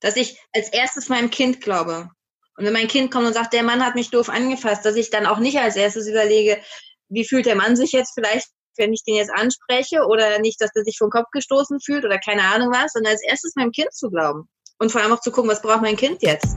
Dass ich als erstes meinem Kind glaube. Und wenn mein Kind kommt und sagt, der Mann hat mich doof angefasst, dass ich dann auch nicht als erstes überlege, wie fühlt der Mann sich jetzt vielleicht, wenn ich den jetzt anspreche oder nicht, dass er sich vom Kopf gestoßen fühlt oder keine Ahnung was, sondern als erstes meinem Kind zu glauben. Und vor allem auch zu gucken, was braucht mein Kind jetzt.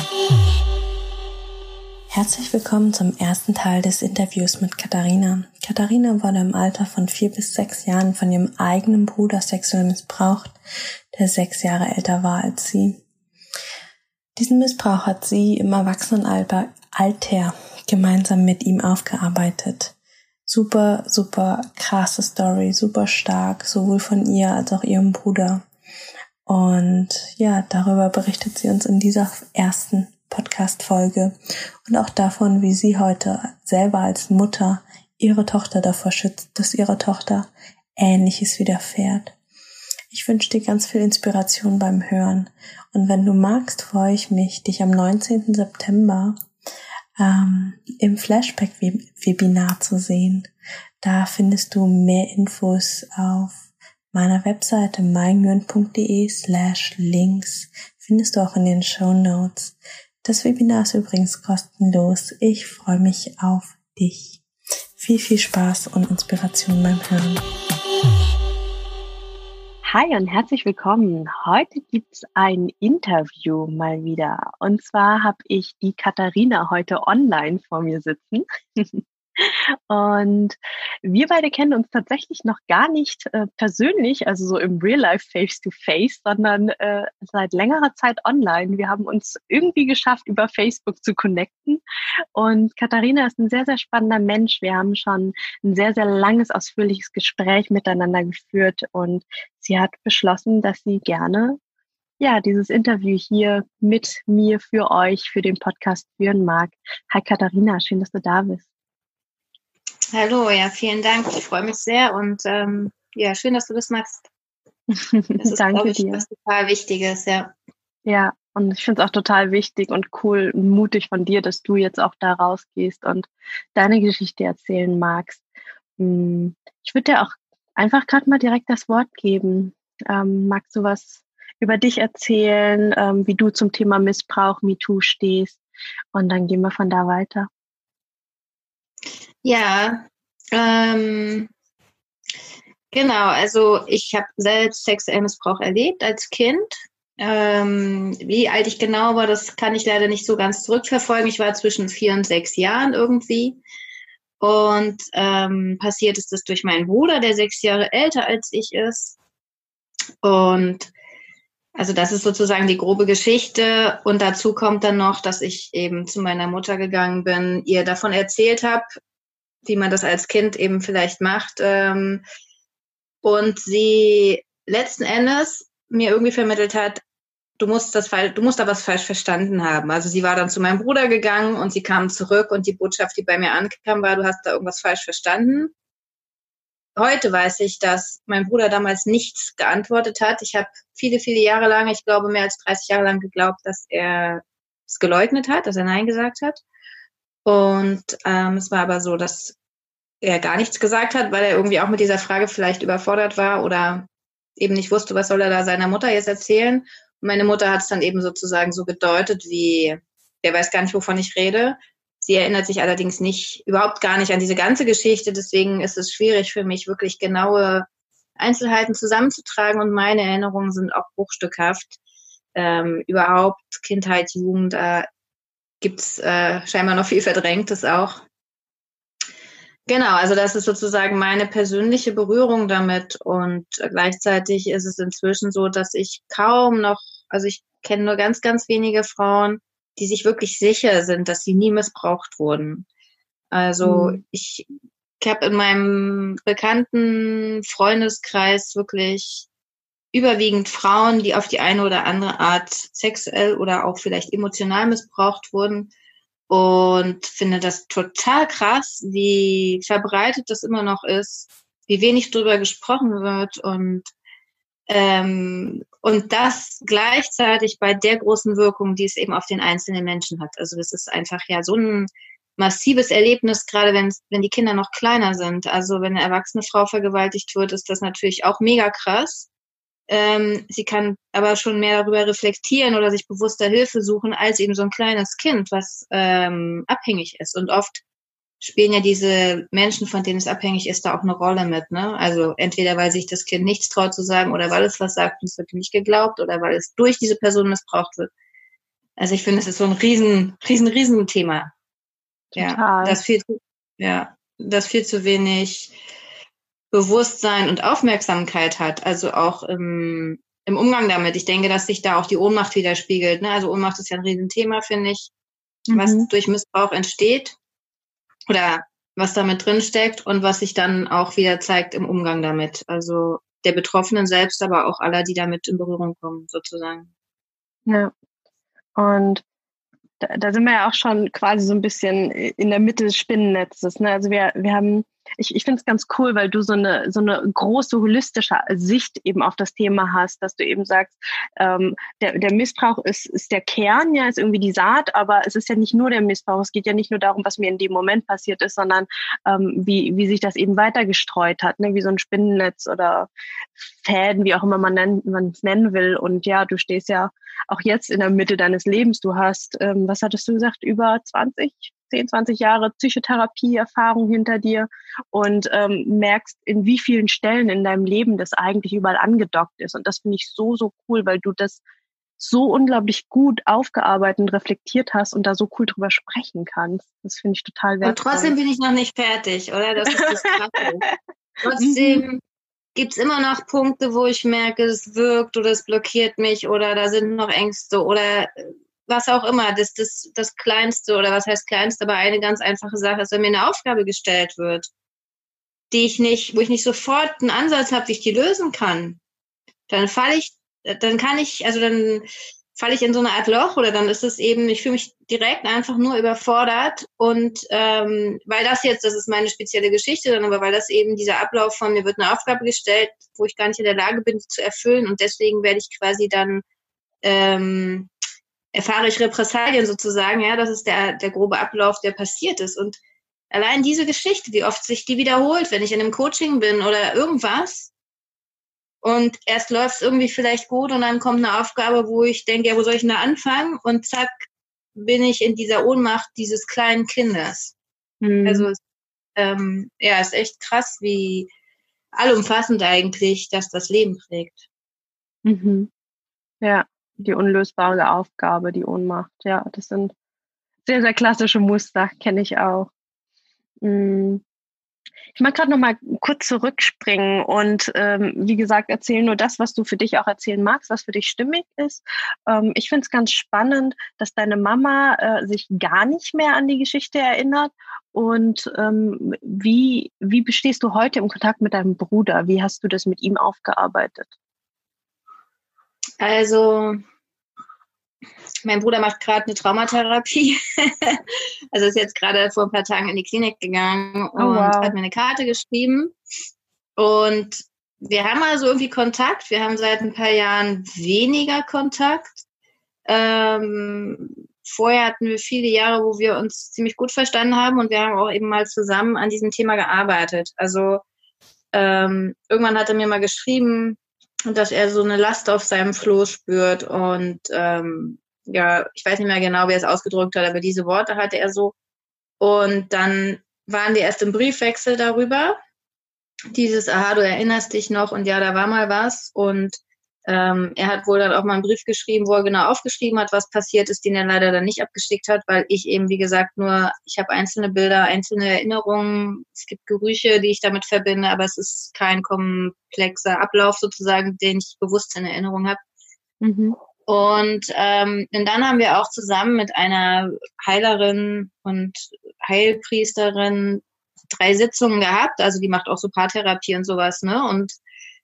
Herzlich willkommen zum ersten Teil des Interviews mit Katharina. Katharina wurde im Alter von vier bis sechs Jahren von ihrem eigenen Bruder sexuell missbraucht, der sechs Jahre älter war als sie. Diesen Missbrauch hat sie im Erwachsenenalter Alter gemeinsam mit ihm aufgearbeitet. Super, super krasse Story, super stark, sowohl von ihr als auch ihrem Bruder. Und ja, darüber berichtet sie uns in dieser ersten Podcast-Folge und auch davon, wie sie heute selber als Mutter ihre Tochter davor schützt, dass ihre Tochter Ähnliches widerfährt. Ich wünsche dir ganz viel Inspiration beim Hören. Und wenn du magst, freue ich mich, dich am 19. September ähm, im Flashback-Webinar zu sehen. Da findest du mehr Infos auf meiner Webseite meingyön.de slash links. Findest du auch in den Show Notes. Das Webinar ist übrigens kostenlos. Ich freue mich auf dich. Viel, viel Spaß und Inspiration beim Hören. Hi und herzlich willkommen. Heute gibt's ein Interview mal wieder. Und zwar habe ich die Katharina heute online vor mir sitzen. Und wir beide kennen uns tatsächlich noch gar nicht äh, persönlich, also so im Real Life Face to Face, sondern äh, seit längerer Zeit online. Wir haben uns irgendwie geschafft, über Facebook zu connecten. Und Katharina ist ein sehr, sehr spannender Mensch. Wir haben schon ein sehr, sehr langes, ausführliches Gespräch miteinander geführt und sie hat beschlossen, dass sie gerne ja, dieses Interview hier mit mir für euch, für den Podcast führen mag. Hi Katharina, schön, dass du da bist. Hallo, ja, vielen Dank. Ich freue mich sehr und ähm, ja, schön, dass du das machst. Das ist, Danke ich, dir. was total Wichtiges, ja. Ja, und ich finde es auch total wichtig und cool und mutig von dir, dass du jetzt auch da rausgehst und deine Geschichte erzählen magst. Hm, ich würde dir auch einfach gerade mal direkt das Wort geben. Ähm, magst du was über dich erzählen, ähm, wie du zum Thema Missbrauch, MeToo stehst? Und dann gehen wir von da weiter. Ja, ähm, genau. Also ich habe selbst sexuellen Missbrauch erlebt als Kind. Ähm, wie alt ich genau war, das kann ich leider nicht so ganz zurückverfolgen. Ich war zwischen vier und sechs Jahren irgendwie. Und ähm, passiert ist das durch meinen Bruder, der sechs Jahre älter als ich ist. Und also das ist sozusagen die grobe Geschichte. Und dazu kommt dann noch, dass ich eben zu meiner Mutter gegangen bin, ihr davon erzählt habe, wie man das als Kind eben vielleicht macht. Ähm, und sie letzten Endes mir irgendwie vermittelt hat, du musst das du musst da was falsch verstanden haben. Also sie war dann zu meinem Bruder gegangen und sie kam zurück und die Botschaft, die bei mir ankam, war, du hast da irgendwas falsch verstanden. Heute weiß ich, dass mein Bruder damals nichts geantwortet hat. Ich habe viele, viele Jahre lang, ich glaube mehr als 30 Jahre lang geglaubt, dass er es geleugnet hat, dass er Nein gesagt hat. Und ähm, es war aber so, dass er gar nichts gesagt hat, weil er irgendwie auch mit dieser Frage vielleicht überfordert war oder eben nicht wusste, was soll er da seiner Mutter jetzt erzählen. Und meine Mutter hat es dann eben sozusagen so gedeutet, wie, der weiß gar nicht, wovon ich rede. Sie erinnert sich allerdings nicht, überhaupt gar nicht an diese ganze Geschichte. Deswegen ist es schwierig für mich, wirklich genaue Einzelheiten zusammenzutragen. Und meine Erinnerungen sind auch bruchstückhaft. Ähm, überhaupt Kindheit, Jugend, äh, gibt's äh, scheinbar noch viel Verdrängtes auch. Genau, also das ist sozusagen meine persönliche Berührung damit und gleichzeitig ist es inzwischen so, dass ich kaum noch, also ich kenne nur ganz, ganz wenige Frauen, die sich wirklich sicher sind, dass sie nie missbraucht wurden. Also mhm. ich, ich habe in meinem bekannten Freundeskreis wirklich überwiegend Frauen, die auf die eine oder andere Art sexuell oder auch vielleicht emotional missbraucht wurden und finde das total krass, wie verbreitet das immer noch ist, wie wenig darüber gesprochen wird und ähm, und das gleichzeitig bei der großen Wirkung, die es eben auf den einzelnen Menschen hat. Also das ist einfach ja so ein massives Erlebnis, gerade wenn, wenn die Kinder noch kleiner sind. Also wenn eine erwachsene Frau vergewaltigt wird, ist das natürlich auch mega krass. Ähm, sie kann aber schon mehr darüber reflektieren oder sich bewusster Hilfe suchen als eben so ein kleines Kind, was ähm, abhängig ist. Und oft spielen ja diese Menschen, von denen es abhängig ist, da auch eine Rolle mit. Ne? Also entweder weil sich das Kind nichts traut zu sagen oder weil es was sagt und es wird nicht geglaubt oder weil es durch diese Person missbraucht wird. Also ich finde, es ist so ein riesen, riesen, riesen Thema. Ja, das viel zu, ja, das viel zu wenig Bewusstsein und Aufmerksamkeit hat. Also auch im, im Umgang damit. Ich denke, dass sich da auch die Ohnmacht widerspiegelt. Ne? Also Ohnmacht ist ja ein Riesenthema, finde ich, mhm. was durch Missbrauch entsteht oder was damit drin steckt und was sich dann auch wieder zeigt im Umgang damit. Also der Betroffenen selbst, aber auch aller, die damit in Berührung kommen, sozusagen. Ja. Und da, da sind wir ja auch schon quasi so ein bisschen in der Mitte des Spinnennetzes. Ne? Also wir, wir haben ich, ich finde es ganz cool, weil du so eine, so eine große holistische Sicht eben auf das Thema hast, dass du eben sagst, ähm, der, der Missbrauch ist, ist der Kern, ja, ist irgendwie die Saat, aber es ist ja nicht nur der Missbrauch. Es geht ja nicht nur darum, was mir in dem Moment passiert ist, sondern ähm, wie, wie sich das eben weiter gestreut hat, ne? wie so ein Spinnennetz oder Fäden, wie auch immer man es nennen will. Und ja, du stehst ja auch jetzt in der Mitte deines Lebens. Du hast, ähm, was hattest du gesagt, über 20, 10, 20 Jahre Psychotherapie-Erfahrung hinter dir und ähm, merkst, in wie vielen Stellen in deinem Leben das eigentlich überall angedockt ist. Und das finde ich so, so cool, weil du das so unglaublich gut aufgearbeitet und reflektiert hast und da so cool drüber sprechen kannst. Das finde ich total wertvoll. Und trotzdem bin ich noch nicht fertig, oder? Das ist das trotzdem mhm. Gibt es immer noch Punkte, wo ich merke, es wirkt oder es blockiert mich oder da sind noch Ängste oder was auch immer, das, das, das Kleinste oder was heißt Kleinste, aber eine ganz einfache Sache ist, wenn mir eine Aufgabe gestellt wird, die ich nicht, wo ich nicht sofort einen Ansatz habe, wie ich die lösen kann, dann falle ich, dann kann ich, also dann falle ich in so eine Art Loch oder dann ist es eben, ich fühle mich direkt einfach nur überfordert und ähm, weil das jetzt, das ist meine spezielle Geschichte, dann aber weil das eben dieser Ablauf von mir wird eine Aufgabe gestellt, wo ich gar nicht in der Lage bin, zu erfüllen und deswegen werde ich quasi dann ähm, erfahre ich Repressalien sozusagen, ja, das ist der, der grobe Ablauf, der passiert ist. Und allein diese Geschichte, wie oft sich die wiederholt, wenn ich in einem Coaching bin oder irgendwas, und erst läuft es irgendwie vielleicht gut und dann kommt eine Aufgabe, wo ich denke, ja, wo soll ich denn da anfangen? Und zack, bin ich in dieser Ohnmacht dieses kleinen Kindes. Mhm. Also ähm, ja, ist echt krass, wie allumfassend eigentlich, dass das Leben prägt. Mhm. Ja, die unlösbare Aufgabe, die Ohnmacht. Ja, das sind sehr, sehr klassische Muster, kenne ich auch. Hm. Ich mag gerade noch mal kurz zurückspringen und ähm, wie gesagt erzählen nur das, was du für dich auch erzählen magst, was für dich stimmig ist. Ähm, ich finde es ganz spannend, dass deine Mama äh, sich gar nicht mehr an die Geschichte erinnert. Und ähm, wie, wie bestehst du heute im Kontakt mit deinem Bruder? Wie hast du das mit ihm aufgearbeitet? Also mein Bruder macht gerade eine Traumatherapie. also ist jetzt gerade vor ein paar Tagen in die Klinik gegangen oh, und oh, wow. hat mir eine Karte geschrieben. Und wir haben also irgendwie Kontakt. Wir haben seit ein paar Jahren weniger Kontakt. Ähm, vorher hatten wir viele Jahre, wo wir uns ziemlich gut verstanden haben und wir haben auch eben mal zusammen an diesem Thema gearbeitet. Also ähm, irgendwann hat er mir mal geschrieben, dass er so eine Last auf seinem Floß spürt und ähm, ja, ich weiß nicht mehr genau, wie er es ausgedrückt hat, aber diese Worte hatte er so. Und dann waren wir erst im Briefwechsel darüber. Dieses, aha, du erinnerst dich noch und ja, da war mal was. Und ähm, er hat wohl dann auch mal einen Brief geschrieben, wo er genau aufgeschrieben hat, was passiert ist, den er leider dann nicht abgeschickt hat, weil ich eben, wie gesagt, nur, ich habe einzelne Bilder, einzelne Erinnerungen, es gibt Gerüche, die ich damit verbinde, aber es ist kein komplexer Ablauf sozusagen, den ich bewusst in Erinnerung habe. Mhm. Und, ähm, und dann haben wir auch zusammen mit einer Heilerin und Heilpriesterin drei Sitzungen gehabt. Also die macht auch so Paartherapie und sowas, ne? Und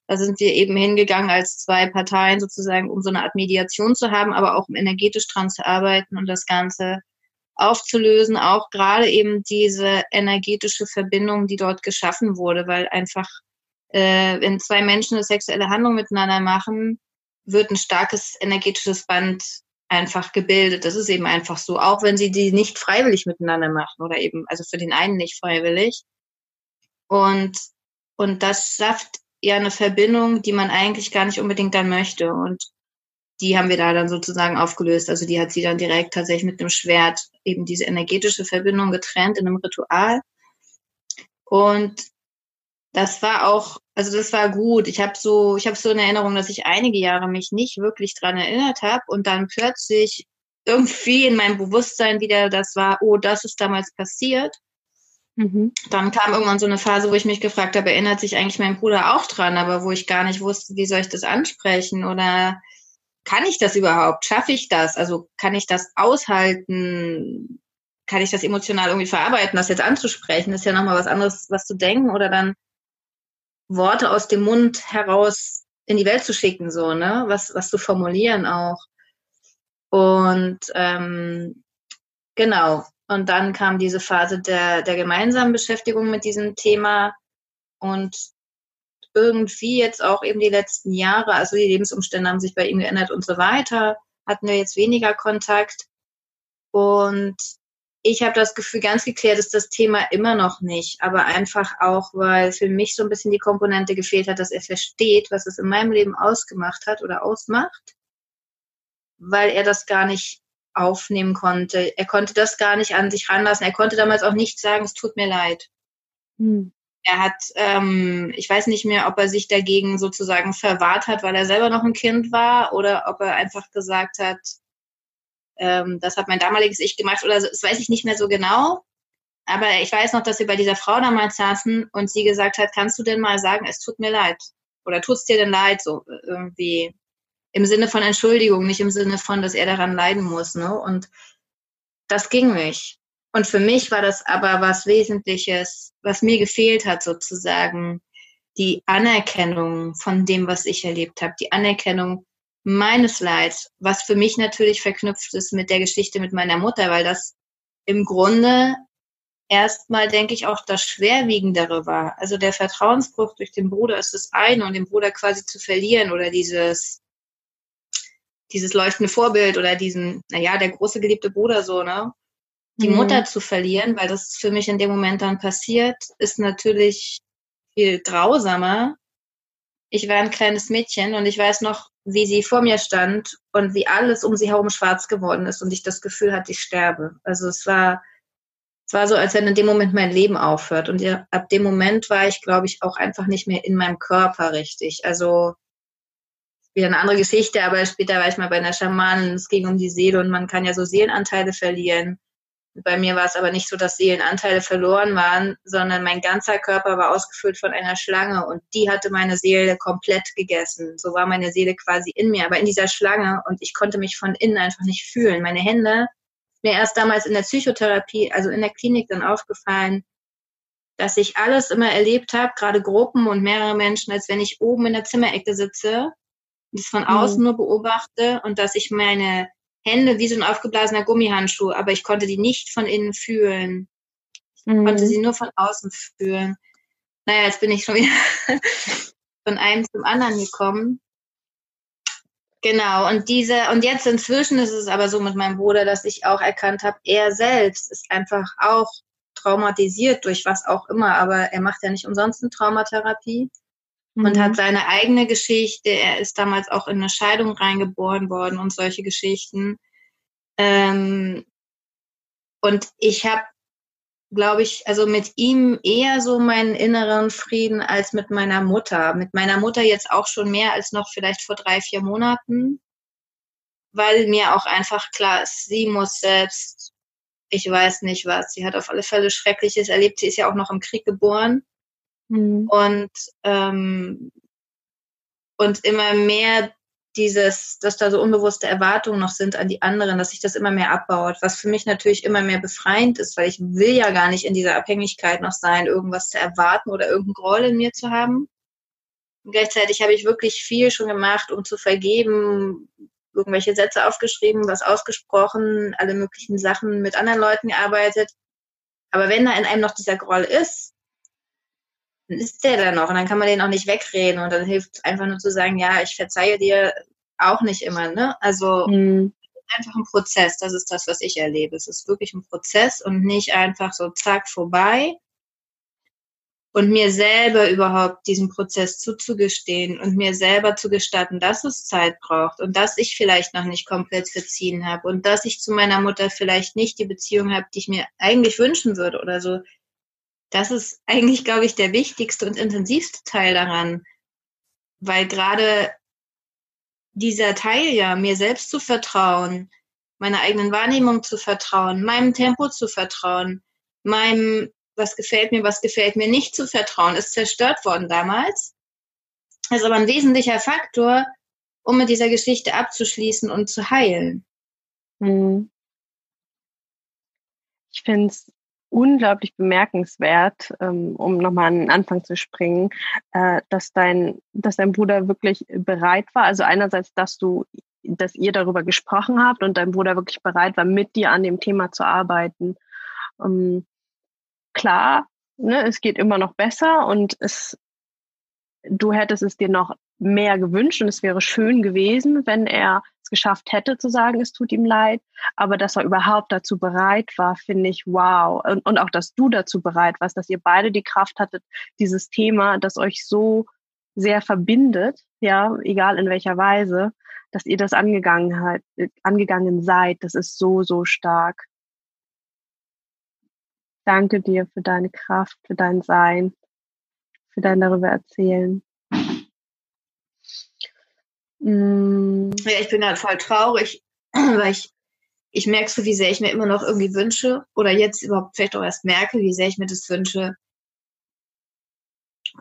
da sind wir eben hingegangen als zwei Parteien sozusagen, um so eine Art Mediation zu haben, aber auch um energetisch dran zu arbeiten und das Ganze aufzulösen, auch gerade eben diese energetische Verbindung, die dort geschaffen wurde, weil einfach äh, wenn zwei Menschen eine sexuelle Handlung miteinander machen, wird ein starkes energetisches Band einfach gebildet. Das ist eben einfach so, auch wenn sie die nicht freiwillig miteinander machen oder eben, also für den einen nicht freiwillig. Und, und das schafft ja eine Verbindung, die man eigentlich gar nicht unbedingt dann möchte. Und die haben wir da dann sozusagen aufgelöst. Also die hat sie dann direkt tatsächlich mit dem Schwert eben diese energetische Verbindung getrennt in einem Ritual. Und das war auch, also das war gut. Ich habe so, ich habe so eine Erinnerung, dass ich einige Jahre mich nicht wirklich dran erinnert habe und dann plötzlich irgendwie in meinem Bewusstsein wieder das war, oh, das ist damals passiert. Mhm. Dann kam irgendwann so eine Phase, wo ich mich gefragt habe, erinnert sich eigentlich mein Bruder auch dran, aber wo ich gar nicht wusste, wie soll ich das ansprechen oder kann ich das überhaupt? Schaffe ich das? Also kann ich das aushalten? Kann ich das emotional irgendwie verarbeiten, das jetzt anzusprechen? Das ist ja nochmal was anderes, was zu denken oder dann Worte aus dem Mund heraus in die Welt zu schicken, so, ne? Was, was zu formulieren auch. Und ähm, genau. Und dann kam diese Phase der, der gemeinsamen Beschäftigung mit diesem Thema und irgendwie jetzt auch eben die letzten Jahre, also die Lebensumstände haben sich bei ihm geändert und so weiter, hatten wir jetzt weniger Kontakt. Und ich habe das Gefühl, ganz geklärt ist das Thema immer noch nicht, aber einfach auch, weil für mich so ein bisschen die Komponente gefehlt hat, dass er versteht, was es in meinem Leben ausgemacht hat oder ausmacht, weil er das gar nicht aufnehmen konnte. Er konnte das gar nicht an sich ranlassen. Er konnte damals auch nicht sagen, es tut mir leid. Hm. Er hat, ähm, ich weiß nicht mehr, ob er sich dagegen sozusagen verwahrt hat, weil er selber noch ein Kind war oder ob er einfach gesagt hat, ähm, das hat mein damaliges Ich gemacht oder so, das weiß ich nicht mehr so genau. Aber ich weiß noch, dass wir bei dieser Frau damals saßen und sie gesagt hat, kannst du denn mal sagen, es tut mir leid? Oder tut es dir denn leid? So irgendwie im Sinne von Entschuldigung, nicht im Sinne von, dass er daran leiden muss. Ne? Und das ging nicht. Und für mich war das aber was Wesentliches, was mir gefehlt hat, sozusagen die Anerkennung von dem, was ich erlebt habe, die Anerkennung meines Leids, was für mich natürlich verknüpft ist mit der Geschichte mit meiner Mutter, weil das im Grunde erstmal, denke ich, auch das Schwerwiegendere war. Also der Vertrauensbruch durch den Bruder ist das eine und den Bruder quasi zu verlieren oder dieses, dieses leuchtende Vorbild oder diesen, naja, der große geliebte Bruder so, ne? Die mhm. Mutter zu verlieren, weil das für mich in dem Moment dann passiert, ist natürlich viel grausamer. Ich war ein kleines Mädchen und ich weiß noch, wie sie vor mir stand und wie alles um sie herum schwarz geworden ist und ich das Gefühl hatte, ich sterbe. Also es war, es war so, als wenn in dem Moment mein Leben aufhört. Und ab dem Moment war ich, glaube ich, auch einfach nicht mehr in meinem Körper richtig. Also wieder eine andere Geschichte, aber später war ich mal bei einer Schamanin, es ging um die Seele und man kann ja so Seelenanteile verlieren. Bei mir war es aber nicht so, dass Seelenanteile verloren waren, sondern mein ganzer Körper war ausgefüllt von einer Schlange und die hatte meine Seele komplett gegessen. So war meine Seele quasi in mir, aber in dieser Schlange und ich konnte mich von innen einfach nicht fühlen. Meine Hände, mir erst damals in der Psychotherapie, also in der Klinik dann aufgefallen, dass ich alles immer erlebt habe, gerade Gruppen und mehrere Menschen, als wenn ich oben in der Zimmerecke sitze, das von außen mhm. nur beobachte und dass ich meine Hände wie so ein aufgeblasener Gummihandschuh, aber ich konnte die nicht von innen fühlen. Ich mhm. konnte sie nur von außen fühlen. Naja, jetzt bin ich schon wieder von einem zum anderen gekommen. Genau, und diese, und jetzt inzwischen ist es aber so mit meinem Bruder, dass ich auch erkannt habe, er selbst ist einfach auch traumatisiert durch was auch immer, aber er macht ja nicht umsonst eine Traumatherapie mhm. und hat seine eigene Geschichte. Er ist damals auch in eine Scheidung reingeboren worden und solche Geschichten. Ähm, und ich habe, glaube ich, also mit ihm eher so meinen inneren Frieden als mit meiner Mutter. Mit meiner Mutter jetzt auch schon mehr als noch vielleicht vor drei, vier Monaten, weil mir auch einfach klar ist, sie muss selbst, ich weiß nicht was, sie hat auf alle Fälle Schreckliches erlebt. Sie ist ja auch noch im Krieg geboren. Mhm. Und, ähm, und immer mehr dieses, dass da so unbewusste Erwartungen noch sind an die anderen, dass sich das immer mehr abbaut, was für mich natürlich immer mehr befreiend ist, weil ich will ja gar nicht in dieser Abhängigkeit noch sein, irgendwas zu erwarten oder irgendeinen Groll in mir zu haben. Und gleichzeitig habe ich wirklich viel schon gemacht, um zu vergeben, irgendwelche Sätze aufgeschrieben, was ausgesprochen, alle möglichen Sachen mit anderen Leuten gearbeitet. Aber wenn da in einem noch dieser Groll ist, ist der da noch und dann kann man den auch nicht wegreden und dann hilft einfach nur zu sagen, ja, ich verzeihe dir auch nicht immer, ne? Also mhm. einfach ein Prozess, das ist das, was ich erlebe. Es ist wirklich ein Prozess und nicht einfach so zack vorbei. Und mir selber überhaupt diesen Prozess zuzugestehen und mir selber zu gestatten, dass es Zeit braucht und dass ich vielleicht noch nicht komplett verziehen habe und dass ich zu meiner Mutter vielleicht nicht die Beziehung habe, die ich mir eigentlich wünschen würde oder so das ist eigentlich, glaube ich, der wichtigste und intensivste Teil daran, weil gerade dieser Teil ja, mir selbst zu vertrauen, meiner eigenen Wahrnehmung zu vertrauen, meinem Tempo zu vertrauen, meinem, was gefällt mir, was gefällt mir nicht zu vertrauen, ist zerstört worden damals. Das ist aber ein wesentlicher Faktor, um mit dieser Geschichte abzuschließen und zu heilen. Hm. Ich finde es unglaublich bemerkenswert, ähm, um nochmal an den Anfang zu springen, äh, dass dein, dass dein Bruder wirklich bereit war. Also einerseits, dass du, dass ihr darüber gesprochen habt und dein Bruder wirklich bereit war, mit dir an dem Thema zu arbeiten. Ähm, klar, ne, es geht immer noch besser und es, du hättest es dir noch mehr gewünscht und es wäre schön gewesen, wenn er es geschafft hätte zu sagen, es tut ihm leid, aber dass er überhaupt dazu bereit war, finde ich wow. Und, und auch, dass du dazu bereit warst, dass ihr beide die Kraft hattet, dieses Thema, das euch so sehr verbindet, ja, egal in welcher Weise, dass ihr das angegangen, hat, angegangen seid, das ist so, so stark. Danke dir für deine Kraft, für dein Sein, für dein darüber erzählen. Mm. Ja, ich bin halt voll traurig, weil ich, ich merke so, wie sehr ich mir immer noch irgendwie wünsche oder jetzt überhaupt vielleicht auch erst merke, wie sehr ich mir das wünsche,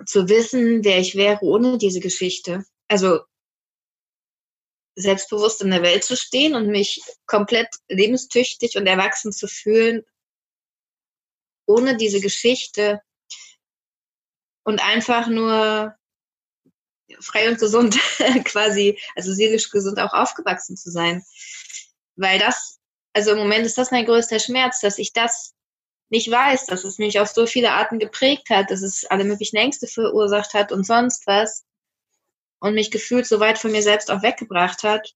zu wissen, wer ich wäre ohne diese Geschichte. Also selbstbewusst in der Welt zu stehen und mich komplett lebenstüchtig und erwachsen zu fühlen, ohne diese Geschichte und einfach nur frei und gesund quasi, also seelisch gesund auch aufgewachsen zu sein. Weil das, also im Moment ist das mein größter Schmerz, dass ich das nicht weiß, dass es mich auf so viele Arten geprägt hat, dass es alle möglichen Ängste verursacht hat und sonst was und mich gefühlt so weit von mir selbst auch weggebracht hat.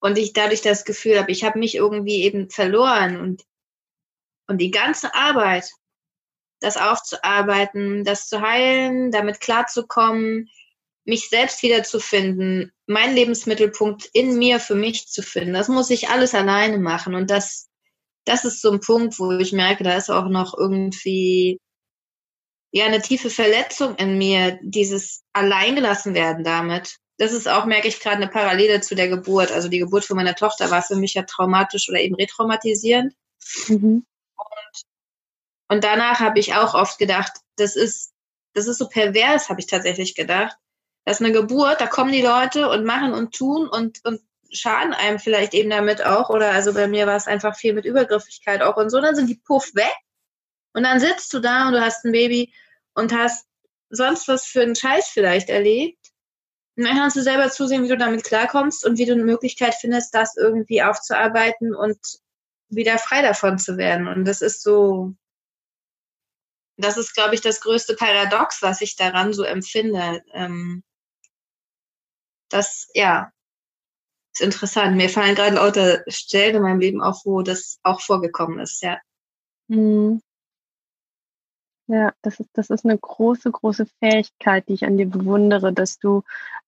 Und ich dadurch das Gefühl habe, ich habe mich irgendwie eben verloren und, und die ganze Arbeit, das aufzuarbeiten, das zu heilen, damit klarzukommen, mich selbst wiederzufinden, meinen Lebensmittelpunkt in mir für mich zu finden. Das muss ich alles alleine machen. Und das, das ist so ein Punkt, wo ich merke, da ist auch noch irgendwie ja eine tiefe Verletzung in mir, dieses alleingelassen werden damit. Das ist auch, merke ich gerade, eine Parallele zu der Geburt. Also die Geburt von meiner Tochter war für mich ja traumatisch oder eben retraumatisierend. Mhm. Und danach habe ich auch oft gedacht, das ist, das ist so pervers, habe ich tatsächlich gedacht. Das ist eine Geburt, da kommen die Leute und machen und tun und, und schaden einem vielleicht eben damit auch. Oder also bei mir war es einfach viel mit Übergriffigkeit auch und so. Dann sind die puff weg. Und dann sitzt du da und du hast ein Baby und hast sonst was für einen Scheiß vielleicht erlebt. Und dann kannst du selber zusehen, wie du damit klarkommst und wie du eine Möglichkeit findest, das irgendwie aufzuarbeiten und wieder frei davon zu werden. Und das ist so, das ist, glaube ich, das größte Paradox, was ich daran so empfinde. Ähm, das, ja, ist interessant. Mir fallen gerade lauter Stellen in meinem Leben auf, wo das auch vorgekommen ist, ja. Mhm. Ja, das ist, das ist eine große, große Fähigkeit, die ich an dir bewundere, dass du,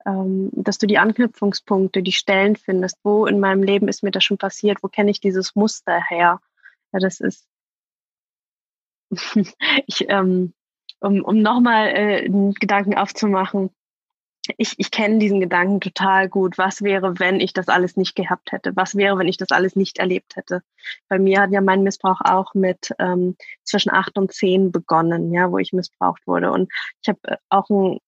ähm, dass du die Anknüpfungspunkte, die Stellen findest. Wo in meinem Leben ist mir das schon passiert? Wo kenne ich dieses Muster her? Ja, das ist, ich, ähm, um, um nochmal äh, einen Gedanken aufzumachen, ich, ich kenne diesen Gedanken total gut. Was wäre, wenn ich das alles nicht gehabt hätte? Was wäre, wenn ich das alles nicht erlebt hätte? Bei mir hat ja mein Missbrauch auch mit ähm, zwischen acht und zehn begonnen, ja, wo ich missbraucht wurde. Und ich habe äh, auch ein,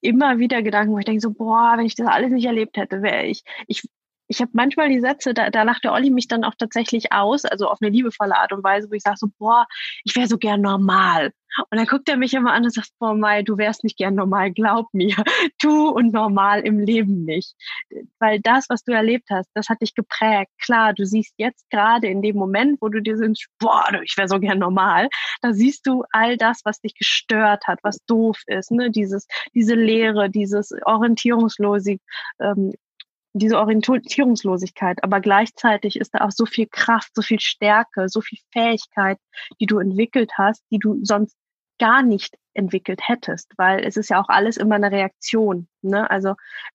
immer wieder Gedanken, wo ich denke so, boah, wenn ich das alles nicht erlebt hätte, wäre ich, ich ich habe manchmal die Sätze, da, da lacht der Olli mich dann auch tatsächlich aus, also auf eine liebevolle Art und Weise, wo ich sage so, boah, ich wäre so gern normal. Und dann guckt er mich immer an und sagt, boah, Mai, du wärst nicht gern normal, glaub mir. Du und normal im Leben nicht. Weil das, was du erlebt hast, das hat dich geprägt. Klar, du siehst jetzt gerade in dem Moment, wo du dir sind, boah, ich wäre so gern normal, da siehst du all das, was dich gestört hat, was doof ist, ne? Dieses, diese Leere, dieses Orientierungslose, ähm, diese Orientierungslosigkeit, aber gleichzeitig ist da auch so viel Kraft, so viel Stärke, so viel Fähigkeit, die du entwickelt hast, die du sonst gar nicht entwickelt hättest, weil es ist ja auch alles immer eine Reaktion. Ne? Also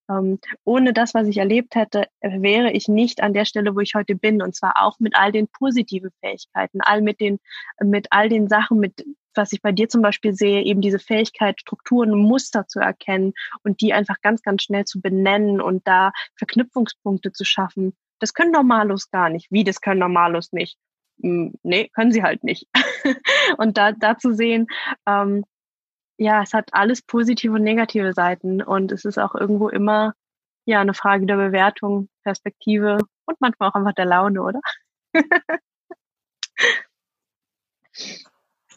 ähm, ohne das, was ich erlebt hätte, wäre ich nicht an der Stelle, wo ich heute bin. Und zwar auch mit all den positiven Fähigkeiten, all mit den, mit all den Sachen, mit was ich bei dir zum Beispiel sehe, eben diese Fähigkeit, Strukturen Muster zu erkennen und die einfach ganz, ganz schnell zu benennen und da Verknüpfungspunkte zu schaffen. Das können Normalos gar nicht. Wie, das können Normalos nicht? Hm, nee, können sie halt nicht. und da, da zu sehen, ähm, ja, es hat alles positive und negative Seiten und es ist auch irgendwo immer ja eine Frage der Bewertung, Perspektive und manchmal auch einfach der Laune, oder?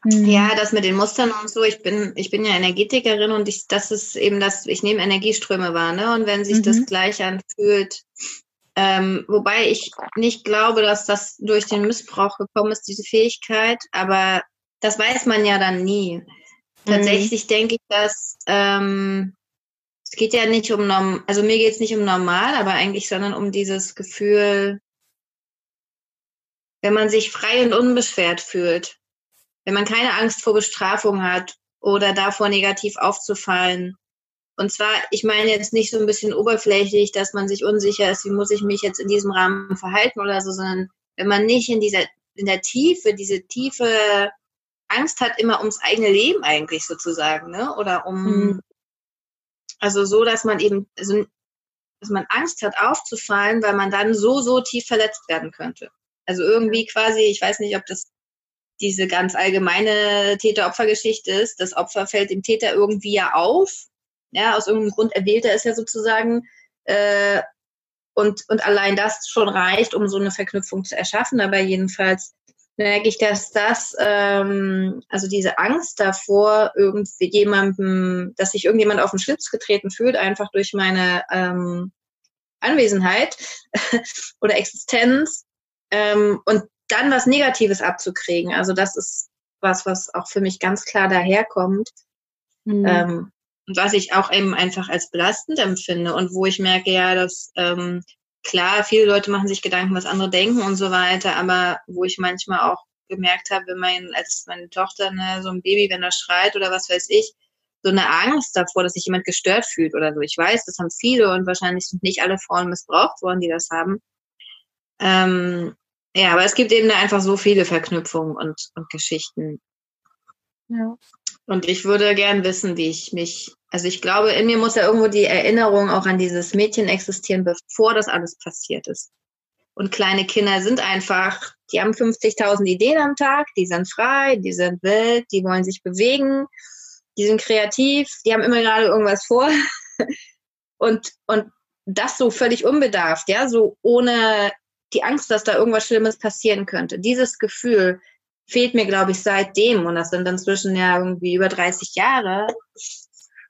Ja, das mit den Mustern und so. Ich bin, ich bin ja Energetikerin und ich, das ist eben das, ich nehme Energieströme wahr, ne? Und wenn sich mhm. das gleich anfühlt, ähm, wobei ich nicht glaube, dass das durch den Missbrauch gekommen ist, diese Fähigkeit, aber das weiß man ja dann nie. Tatsächlich mhm. denke ich, dass ähm, es geht ja nicht um norm also mir geht es nicht um normal, aber eigentlich, sondern um dieses Gefühl, wenn man sich frei und unbeschwert fühlt, wenn man keine Angst vor Bestrafung hat oder davor negativ aufzufallen, und zwar, ich meine jetzt nicht so ein bisschen oberflächlich, dass man sich unsicher ist, wie muss ich mich jetzt in diesem Rahmen verhalten oder so, sondern wenn man nicht in dieser, in der Tiefe, diese tiefe Angst hat, immer ums eigene Leben eigentlich sozusagen, ne? Oder um, mhm. also so, dass man eben, also, dass man Angst hat aufzufallen, weil man dann so, so tief verletzt werden könnte. Also irgendwie quasi, ich weiß nicht, ob das diese ganz allgemeine Täter-Opfer-Geschichte ist. Das Opfer fällt dem Täter irgendwie ja auf ja, aus irgendeinem Grund erwählt er es ja sozusagen. Äh, und, und allein das schon reicht, um so eine Verknüpfung zu erschaffen. Aber jedenfalls merke ich, dass das, ähm, also diese Angst davor, irgendwie jemandem, dass sich irgendjemand auf den Schlips getreten fühlt, einfach durch meine ähm, Anwesenheit oder Existenz ähm, und dann was Negatives abzukriegen. Also das ist was, was auch für mich ganz klar daherkommt. Mhm. Ähm, und was ich auch eben einfach als belastend empfinde und wo ich merke, ja, dass ähm, klar, viele Leute machen sich Gedanken, was andere denken und so weiter, aber wo ich manchmal auch gemerkt habe, wenn mein, als meine Tochter, ne, so ein Baby, wenn er schreit oder was weiß ich, so eine Angst davor, dass sich jemand gestört fühlt oder so. Ich weiß, das haben viele und wahrscheinlich sind nicht alle Frauen missbraucht worden, die das haben. Ähm, ja, aber es gibt eben da einfach so viele Verknüpfungen und, und Geschichten. Ja. Und ich würde gern wissen, wie ich mich, also ich glaube, in mir muss ja irgendwo die Erinnerung auch an dieses Mädchen existieren, bevor das alles passiert ist. Und kleine Kinder sind einfach, die haben 50.000 Ideen am Tag, die sind frei, die sind wild, die wollen sich bewegen, die sind kreativ, die haben immer gerade irgendwas vor. Und, und das so völlig unbedarft, ja, so ohne die Angst, dass da irgendwas Schlimmes passieren könnte. Dieses Gefühl, fehlt mir, glaube ich, seitdem. Und das sind dann zwischen ja irgendwie über 30 Jahre.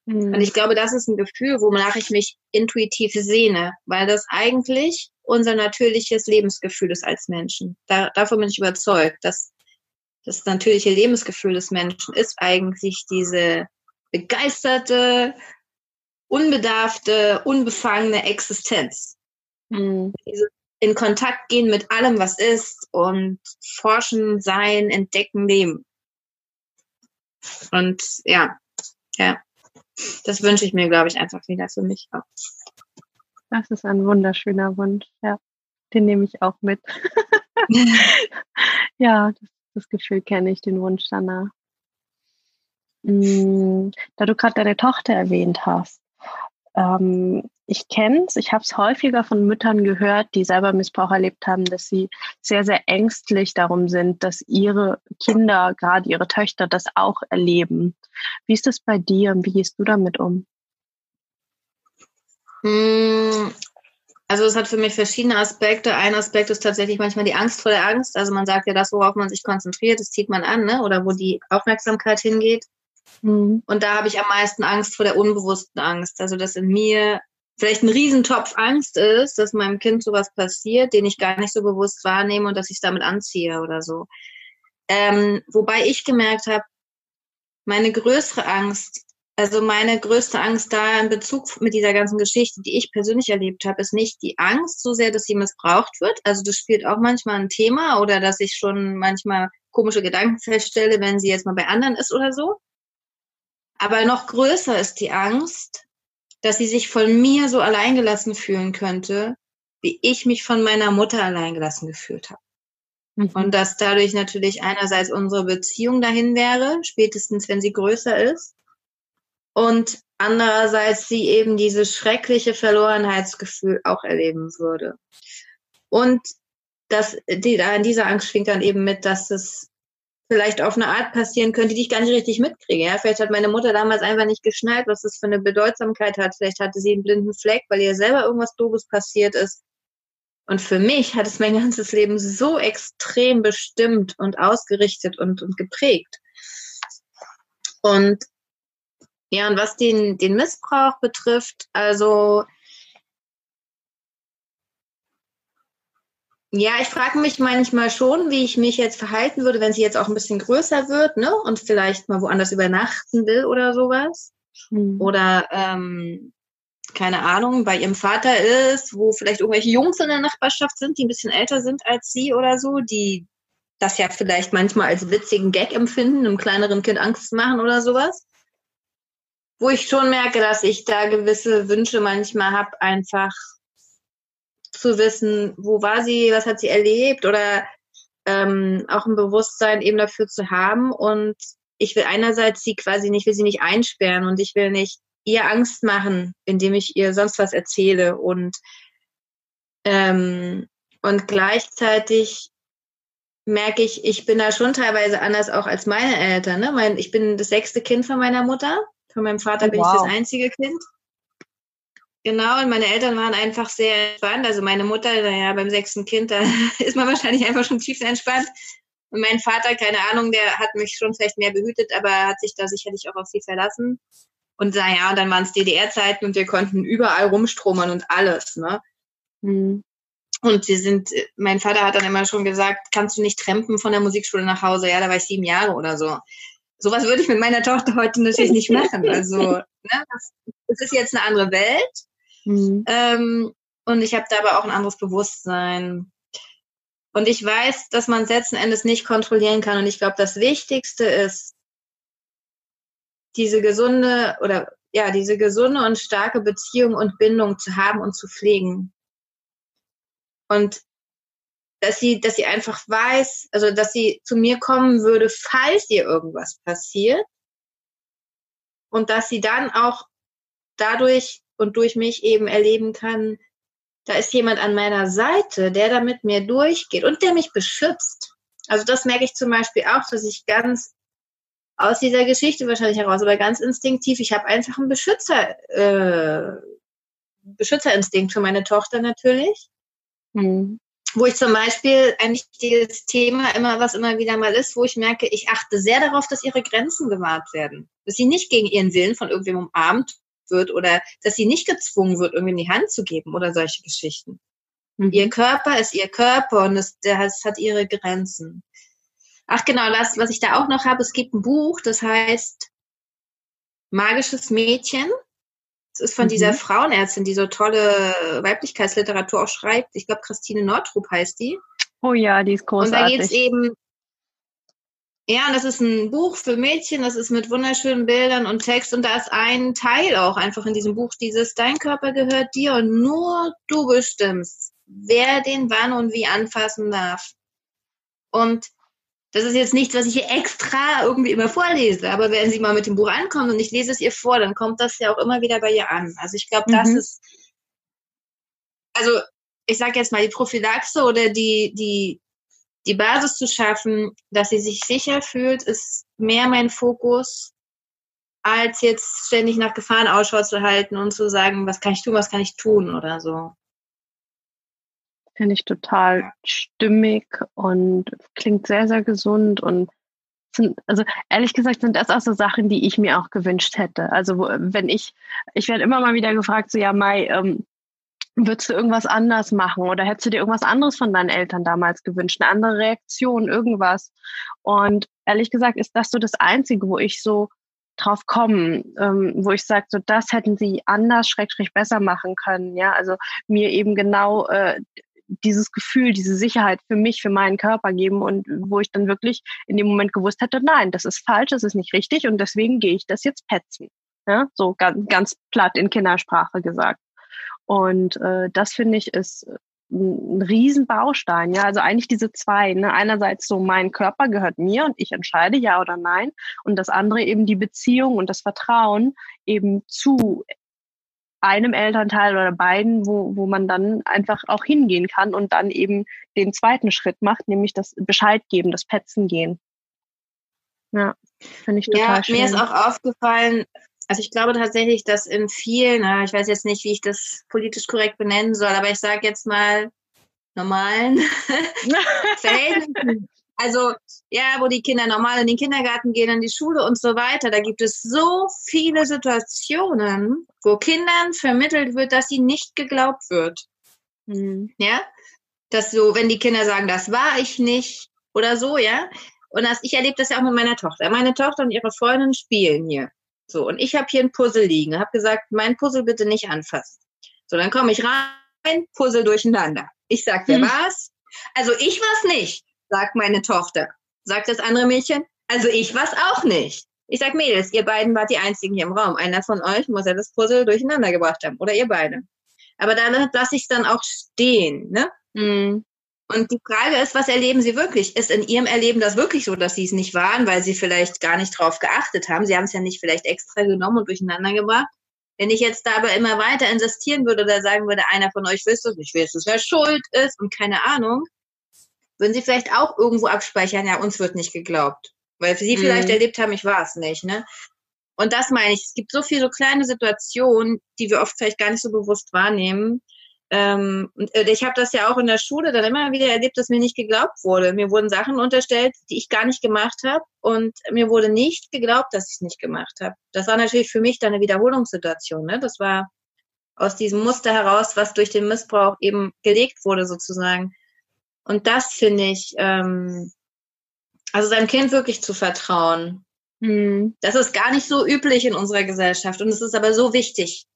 Mhm. Und ich glaube, das ist ein Gefühl, wonach ich mich intuitiv sehne, weil das eigentlich unser natürliches Lebensgefühl ist als Menschen. Da, davon bin ich überzeugt, dass das natürliche Lebensgefühl des Menschen ist eigentlich diese begeisterte, unbedarfte, unbefangene Existenz. Mhm. Diese in Kontakt gehen mit allem, was ist und forschen, sein, entdecken, leben. Und ja, ja, das wünsche ich mir, glaube ich, einfach wieder für mich auch. Das ist ein wunderschöner Wunsch, ja. Den nehme ich auch mit. ja, das, das Gefühl kenne ich, den Wunsch danach. Mm, da du gerade deine Tochter erwähnt hast, ähm, ich kenne es, ich habe es häufiger von Müttern gehört, die selber Missbrauch erlebt haben, dass sie sehr, sehr ängstlich darum sind, dass ihre Kinder, gerade ihre Töchter, das auch erleben. Wie ist das bei dir und wie gehst du damit um? Hm, Also es hat für mich verschiedene Aspekte. Ein Aspekt ist tatsächlich manchmal die Angst vor der Angst. Also man sagt ja, das, worauf man sich konzentriert, das zieht man an, ne? oder wo die Aufmerksamkeit hingeht. Mhm. Und da habe ich am meisten Angst vor der unbewussten Angst. Also dass in mir vielleicht ein Riesentopf Angst ist, dass meinem Kind sowas passiert, den ich gar nicht so bewusst wahrnehme und dass ich es damit anziehe oder so. Ähm, wobei ich gemerkt habe, meine größere Angst also meine größte Angst da in Bezug mit dieser ganzen Geschichte, die ich persönlich erlebt habe, ist nicht die Angst so sehr, dass sie missbraucht wird. Also das spielt auch manchmal ein Thema oder dass ich schon manchmal komische Gedanken feststelle, wenn sie jetzt mal bei anderen ist oder so. Aber noch größer ist die Angst, dass sie sich von mir so alleingelassen fühlen könnte, wie ich mich von meiner Mutter alleingelassen gefühlt habe. Mhm. Und dass dadurch natürlich einerseits unsere Beziehung dahin wäre, spätestens wenn sie größer ist, und andererseits sie eben dieses schreckliche Verlorenheitsgefühl auch erleben würde. Und dass die, da in dieser Angst schwingt dann eben mit, dass es vielleicht auf eine Art passieren könnte, die ich gar nicht richtig mitkriege. Ja? Vielleicht hat meine Mutter damals einfach nicht geschnallt, was das für eine Bedeutsamkeit hat. Vielleicht hatte sie einen blinden Fleck, weil ihr selber irgendwas Doofes passiert ist. Und für mich hat es mein ganzes Leben so extrem bestimmt und ausgerichtet und, und geprägt. Und ja, und was den, den Missbrauch betrifft, also ja, ich frage mich manchmal schon, wie ich mich jetzt verhalten würde, wenn sie jetzt auch ein bisschen größer wird, ne? Und vielleicht mal woanders übernachten will oder sowas. Mhm. Oder ähm, keine Ahnung, bei ihrem Vater ist, wo vielleicht irgendwelche Jungs in der Nachbarschaft sind, die ein bisschen älter sind als sie oder so, die das ja vielleicht manchmal als witzigen Gag empfinden, einem kleineren Kind Angst machen oder sowas wo ich schon merke, dass ich da gewisse Wünsche manchmal habe, einfach zu wissen, wo war sie, was hat sie erlebt oder ähm, auch ein Bewusstsein eben dafür zu haben. Und ich will einerseits sie quasi nicht, will sie nicht einsperren und ich will nicht ihr Angst machen, indem ich ihr sonst was erzähle und ähm, und gleichzeitig merke ich, ich bin da schon teilweise anders auch als meine Eltern. Ne? Mein, ich bin das sechste Kind von meiner Mutter von meinem Vater bin wow. ich das einzige Kind. Genau, und meine Eltern waren einfach sehr entspannt. Also meine Mutter, naja, beim sechsten Kind, da ist man wahrscheinlich einfach schon tief entspannt. Und mein Vater, keine Ahnung, der hat mich schon vielleicht mehr behütet, aber hat sich da sicherlich auch auf sie verlassen. Und naja, dann waren es DDR-Zeiten und wir konnten überall rumstromern und alles, ne? Mhm. Und wir sind, mein Vater hat dann immer schon gesagt, kannst du nicht trampen von der Musikschule nach Hause? Ja, da war ich sieben Jahre oder so sowas würde ich mit meiner Tochter heute natürlich nicht machen. Also, ne, das, das ist jetzt eine andere Welt. Mhm. Ähm, und ich habe da aber auch ein anderes Bewusstsein. Und ich weiß, dass man es letzten Endes nicht kontrollieren kann. Und ich glaube, das Wichtigste ist, diese gesunde oder ja, diese gesunde und starke Beziehung und Bindung zu haben und zu pflegen. Und dass sie, dass sie einfach weiß, also dass sie zu mir kommen würde, falls ihr irgendwas passiert. Und dass sie dann auch dadurch und durch mich eben erleben kann, da ist jemand an meiner Seite, der da mit mir durchgeht und der mich beschützt. Also das merke ich zum Beispiel auch, dass ich ganz aus dieser Geschichte wahrscheinlich heraus, aber ganz instinktiv, ich habe einfach einen Beschützer, äh, Beschützerinstinkt für meine Tochter natürlich. Mhm wo ich zum Beispiel ein wichtiges Thema immer, was immer wieder mal ist, wo ich merke, ich achte sehr darauf, dass ihre Grenzen gewahrt werden. Dass sie nicht gegen ihren Willen von irgendwem umarmt wird oder dass sie nicht gezwungen wird, irgendwie in die Hand zu geben oder solche Geschichten. Mhm. Ihr Körper ist ihr Körper und es, das hat ihre Grenzen. Ach genau, das, was ich da auch noch habe, es gibt ein Buch, das heißt Magisches Mädchen es ist von mhm. dieser Frauenärztin, die so tolle Weiblichkeitsliteratur auch schreibt. Ich glaube, Christine Nordrup heißt die. Oh ja, die ist großartig. Und da geht es eben, ja, und das ist ein Buch für Mädchen, das ist mit wunderschönen Bildern und Text und da ist ein Teil auch einfach in diesem Buch, dieses Dein Körper gehört dir und nur du bestimmst, wer den wann und wie anfassen darf. Und das ist jetzt nichts, was ich hier extra irgendwie immer vorlese, aber wenn sie mal mit dem Buch ankommt und ich lese es ihr vor, dann kommt das ja auch immer wieder bei ihr an. Also ich glaube, das mhm. ist, also ich sage jetzt mal, die Prophylaxe oder die, die, die Basis zu schaffen, dass sie sich sicher fühlt, ist mehr mein Fokus, als jetzt ständig nach Gefahren Ausschau zu halten und zu sagen, was kann ich tun, was kann ich tun oder so. Finde ich total stimmig und klingt sehr, sehr gesund und sind, also ehrlich gesagt sind das auch so Sachen, die ich mir auch gewünscht hätte. Also wenn ich, ich werde immer mal wieder gefragt, so ja, Mai, ähm, würdest du irgendwas anders machen oder hättest du dir irgendwas anderes von deinen Eltern damals gewünscht, eine andere Reaktion, irgendwas? Und ehrlich gesagt ist das so das Einzige, wo ich so drauf komme, ähm, wo ich sage, so das hätten sie anders, schrägstrich besser machen können. Ja, also mir eben genau äh, dieses Gefühl, diese Sicherheit für mich, für meinen Körper geben und wo ich dann wirklich in dem Moment gewusst hätte, nein, das ist falsch, das ist nicht richtig und deswegen gehe ich das jetzt petzen. Ja, so ganz, ganz platt in Kindersprache gesagt. Und äh, das finde ich ist ein Riesenbaustein, ja. Also eigentlich diese zwei, ne? Einerseits so mein Körper gehört mir und ich entscheide ja oder nein. Und das andere eben die Beziehung und das Vertrauen eben zu einem Elternteil oder beiden, wo, wo man dann einfach auch hingehen kann und dann eben den zweiten Schritt macht, nämlich das Bescheid geben, das Petzen gehen. Ja, finde ich total ja, schön. Mir ist auch aufgefallen, also ich glaube tatsächlich, dass in vielen, ich weiß jetzt nicht, wie ich das politisch korrekt benennen soll, aber ich sage jetzt mal normalen Verhältnissen, also ja, wo die Kinder normal in den Kindergarten gehen, in die Schule und so weiter, da gibt es so viele Situationen, wo Kindern vermittelt wird, dass sie nicht geglaubt wird. Mhm. Ja, dass so, wenn die Kinder sagen, das war ich nicht oder so, ja. Und das, ich erlebe das ja auch mit meiner Tochter. Meine Tochter und ihre Freundin spielen hier. So, und ich habe hier ein Puzzle liegen, habe gesagt, mein Puzzle bitte nicht anfassen. So, dann komme ich rein, Puzzle durcheinander. Ich sag, wer hm. war's? Also ich war's nicht sagt meine Tochter. Sagt das andere Mädchen, also ich war's auch nicht. Ich sag, Mädels, ihr beiden wart die einzigen hier im Raum. Einer von euch muss ja das Puzzle durcheinander gebracht haben. Oder ihr beide. Aber da lasse ich es dann auch stehen. Ne? Mhm. Und die Frage ist, was erleben Sie wirklich? Ist in Ihrem Erleben das wirklich so, dass Sie es nicht waren, weil Sie vielleicht gar nicht drauf geachtet haben? Sie haben es ja nicht vielleicht extra genommen und durcheinander gebracht. Wenn ich jetzt da aber immer weiter insistieren würde oder sagen würde, einer von euch wisst es, ich weiß es, wer schuld ist und keine Ahnung, würden Sie vielleicht auch irgendwo abspeichern, ja, uns wird nicht geglaubt. Weil Sie mhm. vielleicht erlebt haben, ich war es nicht, ne? Und das meine ich, es gibt so viele so kleine Situationen, die wir oft vielleicht gar nicht so bewusst wahrnehmen. Ähm, äh, ich habe das ja auch in der Schule dann immer wieder erlebt, dass mir nicht geglaubt wurde. Mir wurden Sachen unterstellt, die ich gar nicht gemacht habe und mir wurde nicht geglaubt, dass ich es nicht gemacht habe. Das war natürlich für mich dann eine Wiederholungssituation. Ne? Das war aus diesem Muster heraus, was durch den Missbrauch eben gelegt wurde sozusagen. Und das finde ich, ähm, also seinem Kind wirklich zu vertrauen. Hm. Das ist gar nicht so üblich in unserer Gesellschaft und es ist aber so wichtig.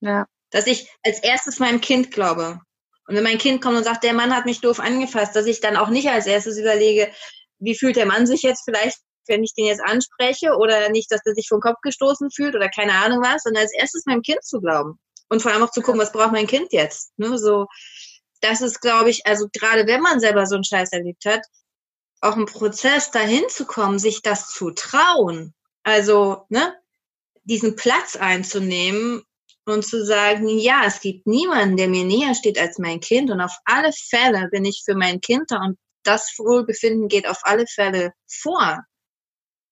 Ja. Dass ich als erstes meinem Kind glaube. Und wenn mein Kind kommt und sagt, der Mann hat mich doof angefasst, dass ich dann auch nicht als erstes überlege, wie fühlt der Mann sich jetzt vielleicht, wenn ich den jetzt anspreche oder nicht, dass er sich vom Kopf gestoßen fühlt oder keine Ahnung was, sondern als erstes meinem Kind zu glauben. Und vor allem auch zu gucken, was braucht mein Kind jetzt? Ne, so, das ist, glaube ich, also gerade wenn man selber so einen Scheiß erlebt hat, auch ein Prozess dahin zu kommen, sich das zu trauen. Also, ne, diesen Platz einzunehmen und zu sagen, ja, es gibt niemanden, der mir näher steht als mein Kind und auf alle Fälle bin ich für mein Kind da und das Wohlbefinden geht auf alle Fälle vor.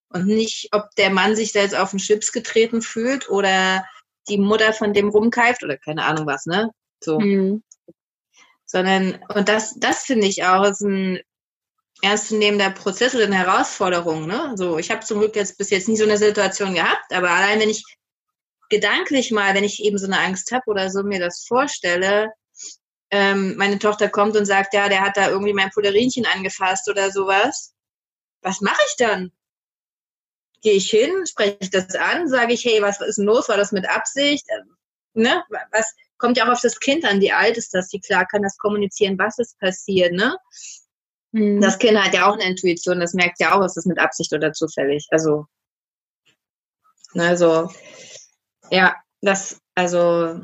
Und nicht, ob der Mann sich da jetzt auf den Chips getreten fühlt oder die Mutter von dem rumkeift oder keine Ahnung was, ne? So. Mhm sondern, und das, das finde ich auch, ist ein ernstzunehmender Prozess oder eine Herausforderung. Ne? So, ich habe zum Glück jetzt bis jetzt nie so eine Situation gehabt, aber allein wenn ich gedanklich mal, wenn ich eben so eine Angst habe oder so mir das vorstelle, ähm, meine Tochter kommt und sagt, ja, der hat da irgendwie mein Pulerinchen angefasst oder sowas. Was mache ich dann? Gehe ich hin, spreche ich das an, sage ich, hey, was ist denn los? War das mit Absicht? Ähm, ne? Was, kommt ja auch auf das Kind an, wie alt ist das, wie klar kann das kommunizieren, was ist passiert, ne? Mhm. Das Kind hat ja auch eine Intuition, das merkt ja auch, ist das mit Absicht oder zufällig. Also, also, ja, das, also,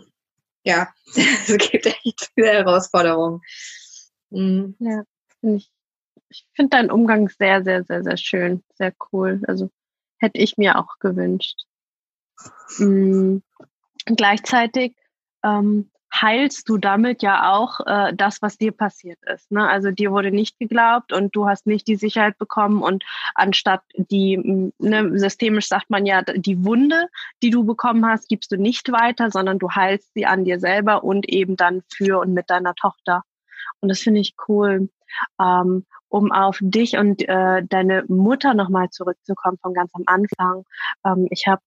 ja, es gibt echt viele Herausforderungen. Mhm. Ja, finde ich. Ich finde deinen Umgang sehr, sehr, sehr, sehr schön, sehr cool. Also hätte ich mir auch gewünscht. Mhm. Gleichzeitig ähm, heilst du damit ja auch äh, das, was dir passiert ist. Ne? Also dir wurde nicht geglaubt und du hast nicht die Sicherheit bekommen und anstatt die, ne, systemisch sagt man ja, die Wunde, die du bekommen hast, gibst du nicht weiter, sondern du heilst sie an dir selber und eben dann für und mit deiner Tochter. Und das finde ich cool. Ähm, um auf dich und äh, deine Mutter nochmal zurückzukommen von ganz am Anfang. Ähm, ich habe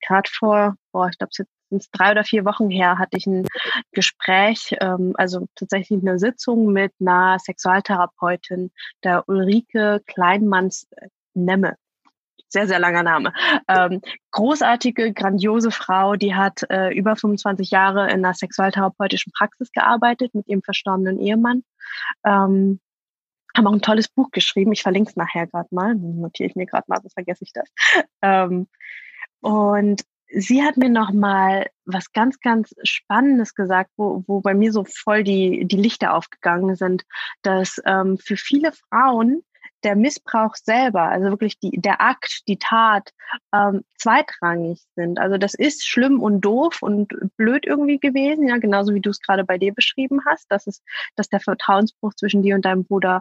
gerade vor, boah, ich glaube, es ist drei oder vier Wochen her, hatte ich ein Gespräch, ähm, also tatsächlich eine Sitzung mit einer Sexualtherapeutin, der Ulrike Kleinmanns-Nemme sehr, sehr langer Name. Ähm, großartige, grandiose Frau, die hat äh, über 25 Jahre in einer sexualtherapeutischen Praxis gearbeitet mit ihrem verstorbenen Ehemann. Ähm, haben auch ein tolles Buch geschrieben. Ich verlinke es nachher gerade mal. Notiere ich mir gerade mal, sonst vergesse ich das. Ähm, und sie hat mir noch mal was ganz, ganz Spannendes gesagt, wo, wo bei mir so voll die, die Lichter aufgegangen sind, dass ähm, für viele Frauen der Missbrauch selber, also wirklich die, der Akt, die Tat, ähm, zweitrangig sind. Also das ist schlimm und doof und blöd irgendwie gewesen, ja, genauso wie du es gerade bei dir beschrieben hast, dass es, dass der Vertrauensbruch zwischen dir und deinem Bruder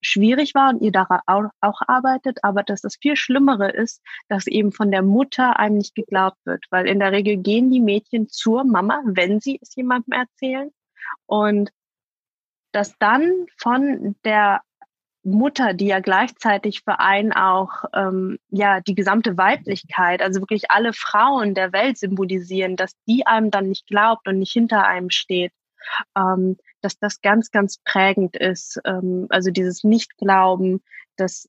schwierig war und ihr daran auch, auch arbeitet, aber dass das viel Schlimmere ist, dass eben von der Mutter einem nicht geglaubt wird, weil in der Regel gehen die Mädchen zur Mama, wenn sie es jemandem erzählen und dass dann von der Mutter, die ja gleichzeitig für einen auch ähm, ja die gesamte Weiblichkeit, also wirklich alle Frauen der Welt symbolisieren, dass die einem dann nicht glaubt und nicht hinter einem steht, ähm, dass das ganz, ganz prägend ist. Ähm, also dieses Nicht-Glauben, dass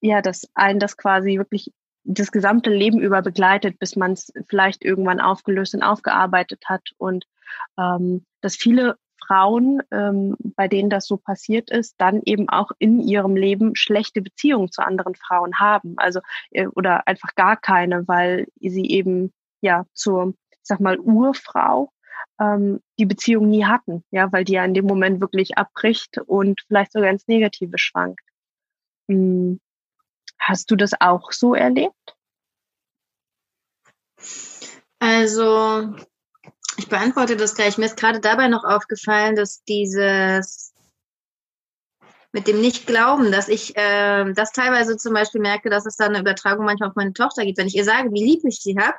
ja, dass einen das quasi wirklich das gesamte Leben über begleitet, bis man es vielleicht irgendwann aufgelöst und aufgearbeitet hat und ähm, dass viele Frauen, ähm, bei denen das so passiert ist, dann eben auch in ihrem Leben schlechte Beziehungen zu anderen Frauen haben. Also äh, oder einfach gar keine, weil sie eben ja zur, ich sag mal, Urfrau ähm, die Beziehung nie hatten, ja, weil die ja in dem Moment wirklich abbricht und vielleicht sogar ins Negative schwankt. Hm. Hast du das auch so erlebt? Also ich beantworte das gleich. Mir ist gerade dabei noch aufgefallen, dass dieses mit dem Nicht-Glauben, dass ich äh, das teilweise zum Beispiel merke, dass es da eine Übertragung manchmal auf meine Tochter gibt. Wenn ich ihr sage, wie lieb ich sie habe,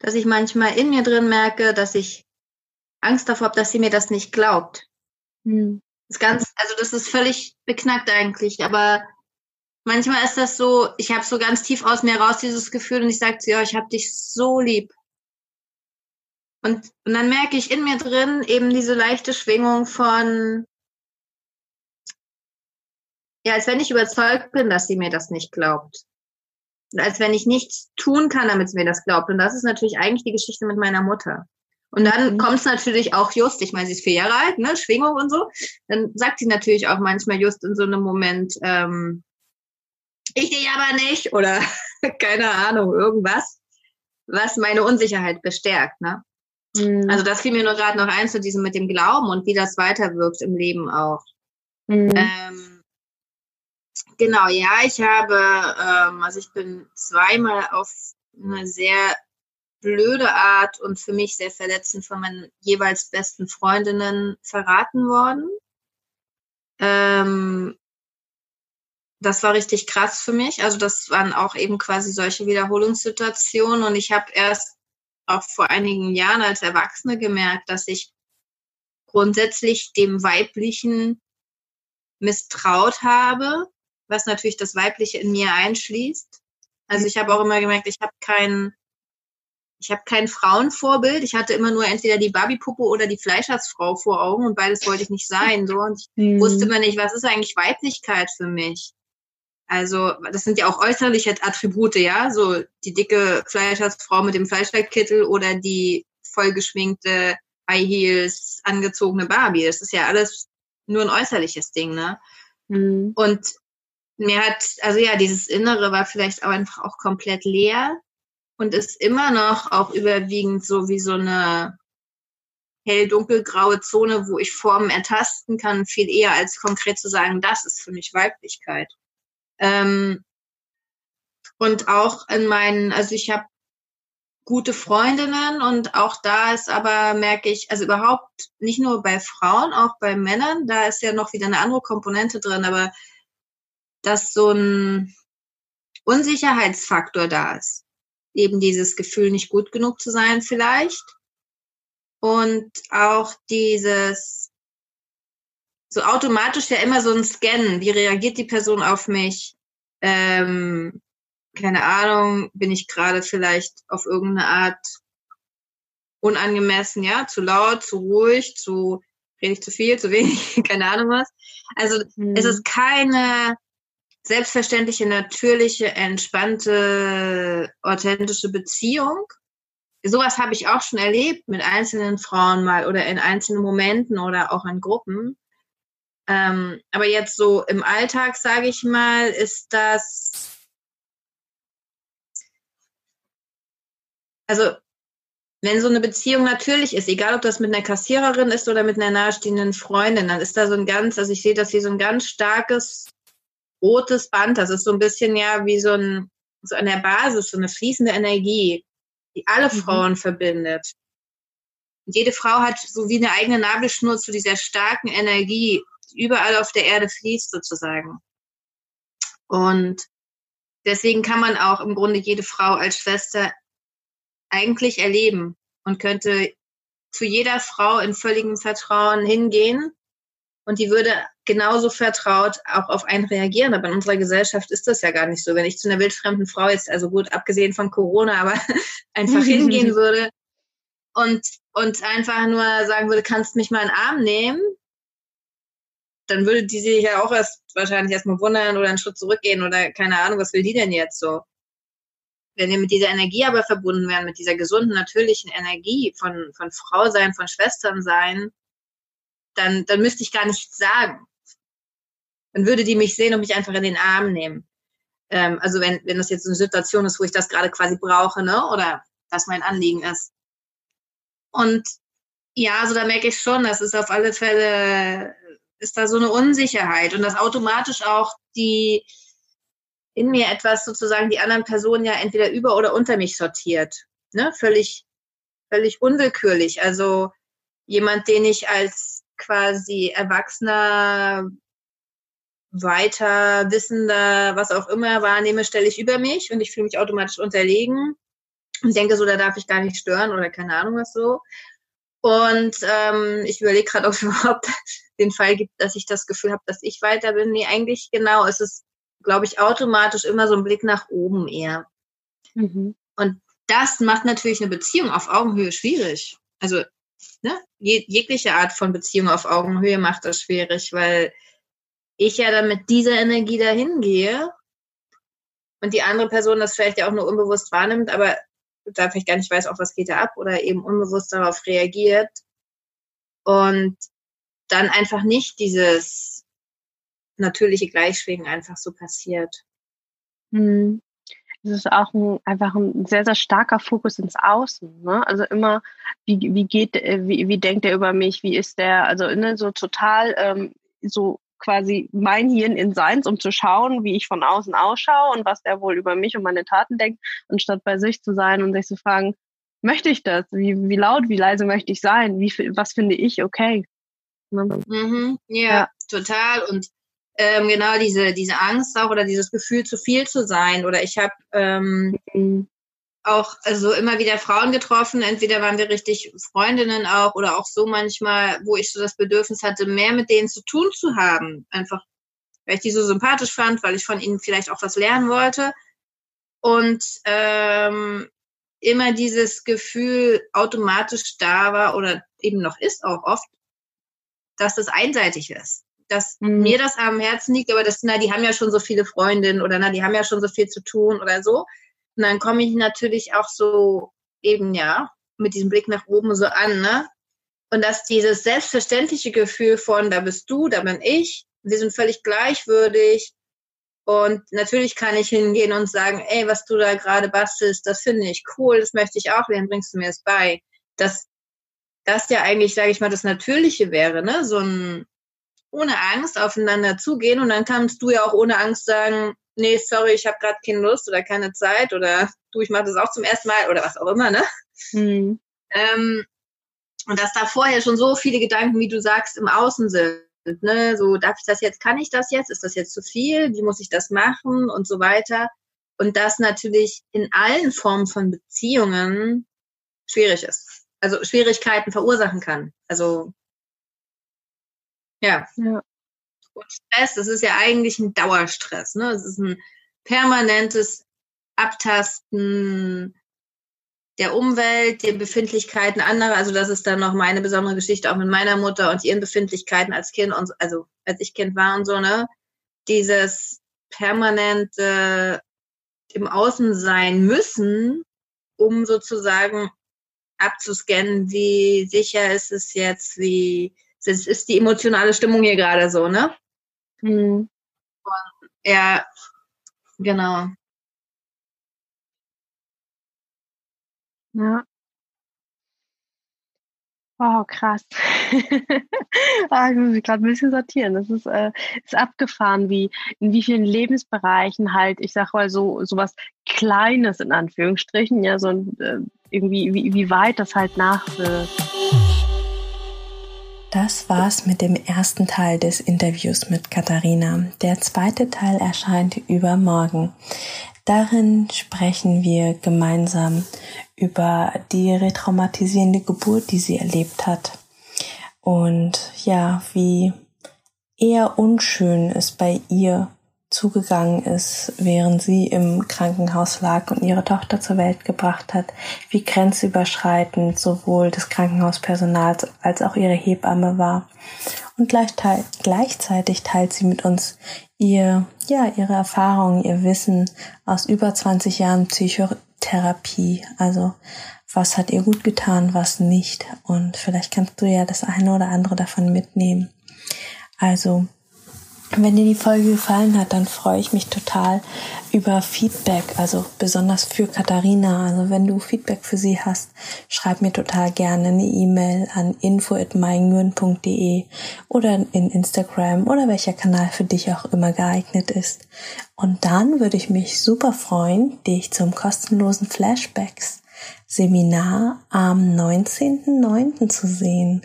dass ich manchmal in mir drin merke, dass ich Angst davor habe, dass sie mir das nicht glaubt. Hm. Das ist ganz, also das ist völlig beknackt eigentlich, aber manchmal ist das so, ich habe so ganz tief aus mir raus dieses Gefühl und ich sage zu ihr, ich habe dich so lieb. Und, und dann merke ich in mir drin eben diese leichte Schwingung von, ja, als wenn ich überzeugt bin, dass sie mir das nicht glaubt. Und als wenn ich nichts tun kann, damit sie mir das glaubt. Und das ist natürlich eigentlich die Geschichte mit meiner Mutter. Und dann mhm. kommt es natürlich auch just, ich meine, sie ist vier Jahre alt, ne, Schwingung und so. Dann sagt sie natürlich auch manchmal just in so einem Moment, ähm, ich dich aber nicht oder keine Ahnung, irgendwas, was meine Unsicherheit bestärkt. Ne? Mhm. Also das fiel mir nur gerade noch ein zu diesem mit dem Glauben und wie das weiterwirkt im Leben auch. Mhm. Ähm, genau, ja, ich habe, ähm, also ich bin zweimal auf eine sehr blöde Art und für mich sehr verletzend von meinen jeweils besten Freundinnen verraten worden. Ähm, das war richtig krass für mich. Also das waren auch eben quasi solche Wiederholungssituationen und ich habe erst auch vor einigen Jahren als Erwachsene gemerkt, dass ich grundsätzlich dem Weiblichen misstraut habe, was natürlich das Weibliche in mir einschließt. Also ich habe auch immer gemerkt, ich habe kein, ich habe kein Frauenvorbild. Ich hatte immer nur entweder die Barbie-Puppe oder die Fleischersfrau vor Augen und beides wollte ich nicht sein. So und ich mhm. wusste immer nicht, was ist eigentlich Weiblichkeit für mich. Also, das sind ja auch äußerliche Attribute, ja, so die dicke Fleischersfrau mit dem Fleischwerkkittel oder die vollgeschminkte High Heels angezogene Barbie. Das ist ja alles nur ein äußerliches Ding, ne? Mhm. Und mir hat, also ja, dieses Innere war vielleicht auch einfach auch komplett leer und ist immer noch auch überwiegend so wie so eine hell-dunkelgraue Zone, wo ich Formen ertasten kann, viel eher als konkret zu sagen, das ist für mich Weiblichkeit. Ähm, und auch in meinen, also ich habe gute Freundinnen und auch da ist aber, merke ich, also überhaupt nicht nur bei Frauen, auch bei Männern, da ist ja noch wieder eine andere Komponente drin, aber dass so ein Unsicherheitsfaktor da ist. Eben dieses Gefühl, nicht gut genug zu sein vielleicht. Und auch dieses, so automatisch ja immer so ein Scannen. Wie reagiert die Person auf mich? Ähm, keine Ahnung, bin ich gerade vielleicht auf irgendeine Art unangemessen, ja, zu laut, zu ruhig, zu rede ich zu viel, zu wenig, keine Ahnung was. Also mhm. es ist keine selbstverständliche, natürliche, entspannte, authentische Beziehung. Sowas habe ich auch schon erlebt mit einzelnen Frauen mal oder in einzelnen Momenten oder auch in Gruppen. Ähm, aber jetzt so im Alltag, sage ich mal, ist das also wenn so eine Beziehung natürlich ist, egal ob das mit einer Kassiererin ist oder mit einer nahestehenden Freundin, dann ist da so ein ganz, also ich sehe das wie so ein ganz starkes rotes Band. Das ist so ein bisschen ja wie so ein, so an der Basis, so eine fließende Energie, die alle mhm. Frauen verbindet. Und jede Frau hat so wie eine eigene Nabelschnur zu dieser starken Energie, überall auf der Erde fließt sozusagen. Und deswegen kann man auch im Grunde jede Frau als Schwester eigentlich erleben und könnte zu jeder Frau in völligem Vertrauen hingehen und die würde genauso vertraut auch auf einen reagieren. Aber in unserer Gesellschaft ist das ja gar nicht so. Wenn ich zu einer wildfremden Frau jetzt, also gut, abgesehen von Corona, aber einfach hingehen würde und, und einfach nur sagen würde, kannst mich mal in den Arm nehmen, dann würde die sich ja auch erst wahrscheinlich erstmal wundern oder einen Schritt zurückgehen oder keine Ahnung, was will die denn jetzt so? wenn wir mit dieser Energie aber verbunden wären, mit dieser gesunden, natürlichen Energie von, von Frau sein, von Schwestern sein, dann, dann müsste ich gar nichts sagen. Dann würde die mich sehen und mich einfach in den Arm nehmen. Ähm, also wenn, wenn das jetzt eine Situation ist, wo ich das gerade quasi brauche, ne? Oder das mein Anliegen ist. Und ja, also da merke ich schon, das ist auf alle Fälle, ist da so eine Unsicherheit und das automatisch auch die, in mir etwas sozusagen die anderen Personen ja entweder über oder unter mich sortiert. Ne? Völlig, völlig unwillkürlich. Also jemand, den ich als quasi Erwachsener, weiter wissender, was auch immer wahrnehme, stelle ich über mich und ich fühle mich automatisch unterlegen und denke so, da darf ich gar nicht stören oder keine Ahnung was so. Und ähm, ich überlege gerade, ob es überhaupt den Fall gibt, dass ich das Gefühl habe, dass ich weiter bin. Nee, eigentlich genau, es ist glaube ich, automatisch immer so ein Blick nach oben eher. Mhm. Und das macht natürlich eine Beziehung auf Augenhöhe schwierig. Also ne, je, jegliche Art von Beziehung auf Augenhöhe macht das schwierig, weil ich ja dann mit dieser Energie dahin gehe und die andere Person das vielleicht ja auch nur unbewusst wahrnimmt, aber da vielleicht gar nicht weiß, auch was geht da ab oder eben unbewusst darauf reagiert und dann einfach nicht dieses natürliche Gleichschwingen einfach so passiert. Hm. Es ist auch ein, einfach ein sehr, sehr starker Fokus ins Außen. Ne? Also immer, wie, wie geht, äh, wie, wie denkt er über mich, wie ist der, also ne, so total ähm, so quasi mein Hirn in seins, um zu schauen, wie ich von außen ausschaue und was der wohl über mich und meine Taten denkt, anstatt bei sich zu sein und sich zu fragen, möchte ich das? Wie, wie laut, wie leise möchte ich sein? Wie, was finde ich okay? Ne? Mhm, ja, ja, total. Und ähm, genau diese, diese Angst auch oder dieses Gefühl, zu viel zu sein. Oder ich habe ähm, auch also immer wieder Frauen getroffen, entweder waren wir richtig Freundinnen auch oder auch so manchmal, wo ich so das Bedürfnis hatte, mehr mit denen zu tun zu haben. Einfach, weil ich die so sympathisch fand, weil ich von ihnen vielleicht auch was lernen wollte. Und ähm, immer dieses Gefühl automatisch da war oder eben noch ist auch oft, dass das einseitig ist dass mhm. mir das am Herzen liegt, aber das, na, die haben ja schon so viele Freundinnen oder na, die haben ja schon so viel zu tun oder so. Und dann komme ich natürlich auch so eben, ja, mit diesem Blick nach oben so an, ne? Und dass dieses selbstverständliche Gefühl von, da bist du, da bin ich, wir sind völlig gleichwürdig. Und natürlich kann ich hingehen und sagen, ey, was du da gerade bastelst, das finde ich cool, das möchte ich auch lernen, bringst du mir es bei. Dass das ja eigentlich, sage ich mal, das Natürliche wäre, ne? So ein ohne Angst aufeinander zugehen und dann kannst du ja auch ohne Angst sagen, nee, sorry, ich habe gerade keine Lust oder keine Zeit oder du, ich mache das auch zum ersten Mal oder was auch immer, ne? Mhm. Ähm, und dass da vorher schon so viele Gedanken, wie du sagst, im Außen sind. Ne? So, darf ich das jetzt, kann ich das jetzt? Ist das jetzt zu viel? Wie muss ich das machen? Und so weiter. Und das natürlich in allen Formen von Beziehungen schwierig ist. Also Schwierigkeiten verursachen kann. Also Ja. ja. Und Stress, das ist ja eigentlich ein Dauerstress. Ne? Es ist ein permanentes Abtasten der Umwelt, der Befindlichkeiten anderer. Also das ist dann noch meine besondere Geschichte auch mit meiner Mutter und ihren Befindlichkeiten als Kind und also als ich Kind war und so, ne? Dieses permanente im Außen sein müssen, um sozusagen abzuscannen, wie sicher ist es jetzt, wie ist, ist die emotionale Stimmung hier gerade so, ne? Mhm. Und, ja, genau. Ja. Wow, krass. ah, ich muss mich gerade ein bisschen sortieren. Das ist, äh, ist abgefahren, wie in wie vielen Lebensbereichen halt, ich sag mal so, so was Kleines in Anführungsstrichen, ja, so äh, irgendwie, wie, wie weit das halt nachwirkt. Das war's mit dem ersten Teil des Interviews mit Katharina. Der zweite Teil erscheint übermorgen. Darin sprechen wir gemeinsam über die retraumatisierende Geburt, die sie erlebt hat. Und ja, wie eher unschön es bei ihr zugegangen ist, während sie im Krankenhaus lag und ihre Tochter zur Welt gebracht hat, wie grenzüberschreitend sowohl des Krankenhauspersonals als auch ihre Hebamme war. Und gleichzeitig teilt sie mit uns ihr, ja, ihre Erfahrungen, ihr Wissen aus über 20 Jahren Psychotherapie. Also, was hat ihr gut getan, was nicht. Und vielleicht kannst du ja das eine oder andere davon mitnehmen. Also, wenn dir die Folge gefallen hat, dann freue ich mich total über Feedback, also besonders für Katharina. Also wenn du Feedback für sie hast, schreib mir total gerne eine E-Mail an info@meinguren.de oder in Instagram oder welcher Kanal für dich auch immer geeignet ist. Und dann würde ich mich super freuen, dich zum kostenlosen Flashbacks Seminar am 19.09. zu sehen.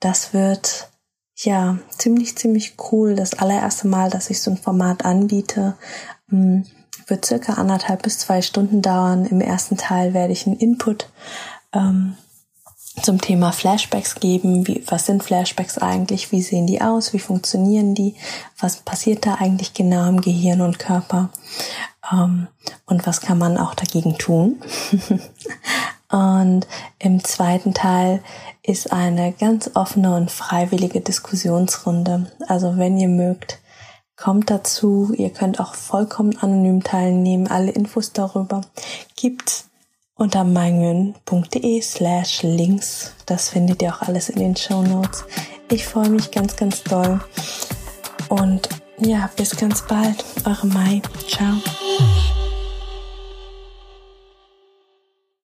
Das wird ja, ziemlich, ziemlich cool. Das allererste Mal, dass ich so ein Format anbiete, hm, wird circa anderthalb bis zwei Stunden dauern. Im ersten Teil werde ich einen Input ähm, zum Thema Flashbacks geben. Wie, was sind Flashbacks eigentlich? Wie sehen die aus? Wie funktionieren die? Was passiert da eigentlich genau im Gehirn und Körper? Ähm, und was kann man auch dagegen tun? und im zweiten Teil ist eine ganz offene und freiwillige Diskussionsrunde. Also wenn ihr mögt, kommt dazu. Ihr könnt auch vollkommen anonym teilnehmen. Alle Infos darüber gibt's unter meingen.de slash links. Das findet ihr auch alles in den Show Notes. Ich freue mich ganz, ganz doll. Und ja, bis ganz bald. Eure Mai. Ciao.